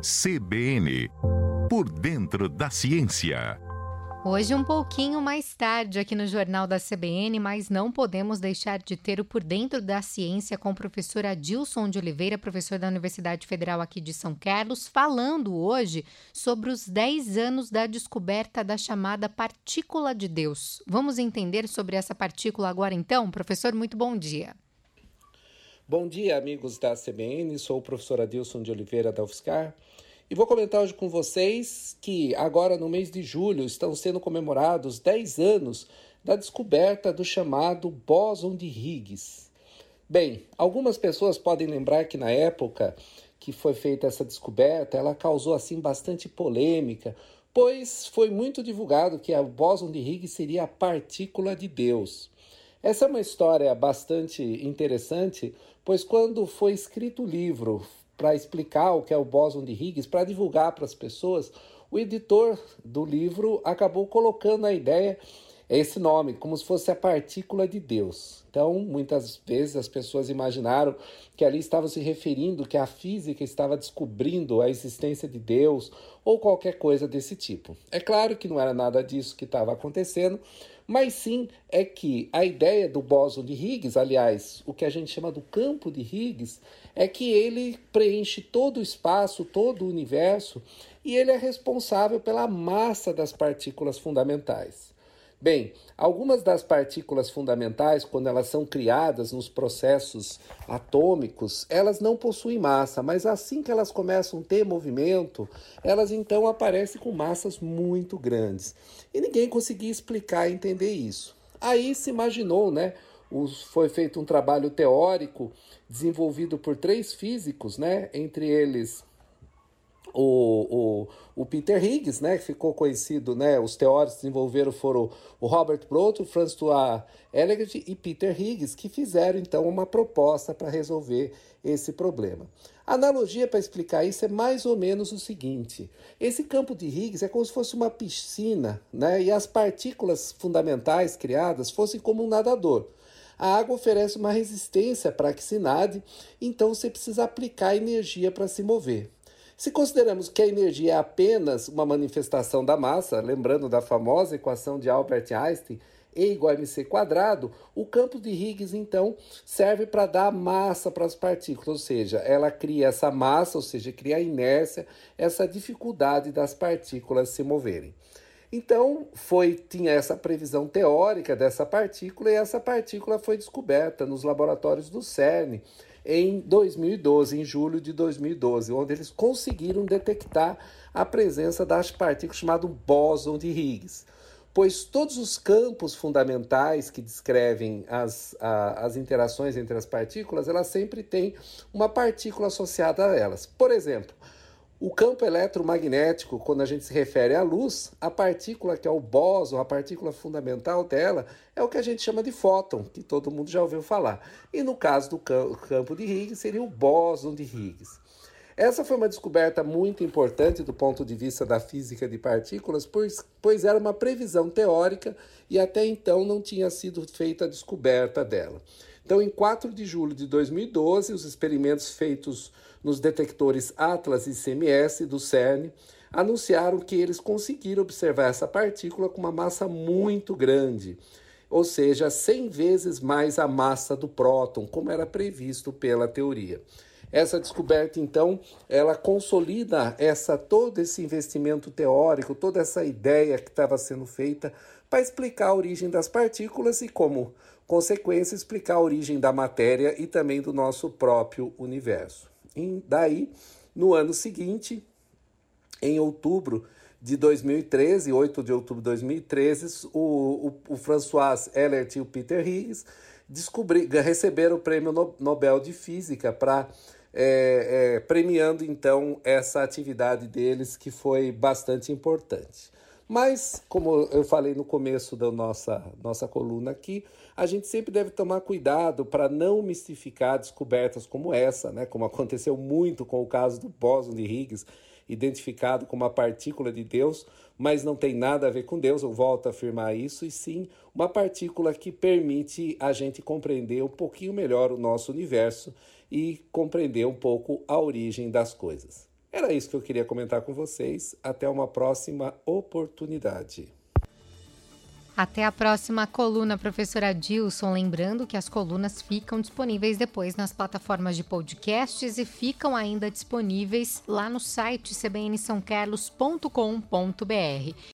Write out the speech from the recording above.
CBN Por Dentro da Ciência. Hoje, um pouquinho mais tarde, aqui no Jornal da CBN, mas não podemos deixar de ter o Por Dentro da Ciência com o professor Adilson de Oliveira, professor da Universidade Federal aqui de São Carlos, falando hoje sobre os 10 anos da descoberta da chamada partícula de Deus. Vamos entender sobre essa partícula agora então? Professor, muito bom dia. Bom dia, amigos da CBN. Sou o professor Adilson de Oliveira da UFSCar e vou comentar hoje com vocês que agora no mês de julho estão sendo comemorados 10 anos da descoberta do chamado bóson de Higgs. Bem, algumas pessoas podem lembrar que na época que foi feita essa descoberta, ela causou assim bastante polêmica, pois foi muito divulgado que o bóson de Higgs seria a partícula de Deus. Essa é uma história bastante interessante, pois quando foi escrito o livro para explicar o que é o bóson de Higgs, para divulgar para as pessoas, o editor do livro acabou colocando a ideia esse nome, como se fosse a partícula de Deus. Então, muitas vezes as pessoas imaginaram que ali estava se referindo que a física estava descobrindo a existência de Deus ou qualquer coisa desse tipo. É claro que não era nada disso que estava acontecendo, mas sim é que a ideia do bóson de Higgs, aliás, o que a gente chama do campo de Higgs, é que ele preenche todo o espaço, todo o universo e ele é responsável pela massa das partículas fundamentais. Bem, algumas das partículas fundamentais, quando elas são criadas nos processos atômicos, elas não possuem massa, mas assim que elas começam a ter movimento, elas então aparecem com massas muito grandes. E ninguém conseguia explicar e entender isso. Aí se imaginou, né? foi feito um trabalho teórico desenvolvido por três físicos, né? Entre eles o, o, o Peter Higgs, né, que ficou conhecido, né, os teóricos que desenvolveram foram o Robert Broto, François Elegant e Peter Higgs, que fizeram então uma proposta para resolver esse problema. A analogia para explicar isso é mais ou menos o seguinte: esse campo de Higgs é como se fosse uma piscina, né, e as partículas fundamentais criadas fossem como um nadador. A água oferece uma resistência para que se nade, então você precisa aplicar energia para se mover. Se consideramos que a energia é apenas uma manifestação da massa, lembrando da famosa equação de Albert Einstein, E igual a mc quadrado, o campo de Higgs então serve para dar massa para as partículas, ou seja, ela cria essa massa, ou seja, cria a inércia, essa dificuldade das partículas se moverem. Então, foi tinha essa previsão teórica dessa partícula e essa partícula foi descoberta nos laboratórios do CERN em 2012, em julho de 2012, onde eles conseguiram detectar a presença das partículas chamado bóson de Higgs. Pois todos os campos fundamentais que descrevem as, a, as interações entre as partículas, elas sempre têm uma partícula associada a elas. Por exemplo, o campo eletromagnético, quando a gente se refere à luz, a partícula que é o bóson, a partícula fundamental dela, é o que a gente chama de fóton, que todo mundo já ouviu falar. E no caso do campo de Higgs, seria o bóson de Higgs. Essa foi uma descoberta muito importante do ponto de vista da física de partículas, pois, pois era uma previsão teórica e até então não tinha sido feita a descoberta dela. Então, em 4 de julho de 2012, os experimentos feitos nos detectores Atlas e CMS do CERN anunciaram que eles conseguiram observar essa partícula com uma massa muito grande, ou seja, 100 vezes mais a massa do próton, como era previsto pela teoria. Essa descoberta, então, ela consolida essa todo esse investimento teórico, toda essa ideia que estava sendo feita para explicar a origem das partículas e, como consequência, explicar a origem da matéria e também do nosso próprio universo. E daí, no ano seguinte, em outubro de 2013, 8 de outubro de 2013, o, o, o François Ellert e o Peter Higgs descobri, receberam o Prêmio Nobel de Física para é, é, premiando então essa atividade deles que foi bastante importante. Mas, como eu falei no começo da nossa, nossa coluna aqui, a gente sempre deve tomar cuidado para não mistificar descobertas como essa, né? como aconteceu muito com o caso do bóson de Higgs, identificado como uma partícula de Deus, mas não tem nada a ver com Deus, eu volto a afirmar isso, e sim uma partícula que permite a gente compreender um pouquinho melhor o nosso universo e compreender um pouco a origem das coisas. Era isso que eu queria comentar com vocês. Até uma próxima oportunidade. Até a próxima coluna, professora Dilson. Lembrando que as colunas ficam disponíveis depois nas plataformas de podcasts e ficam ainda disponíveis lá no site cbnsãocarlos.com.br.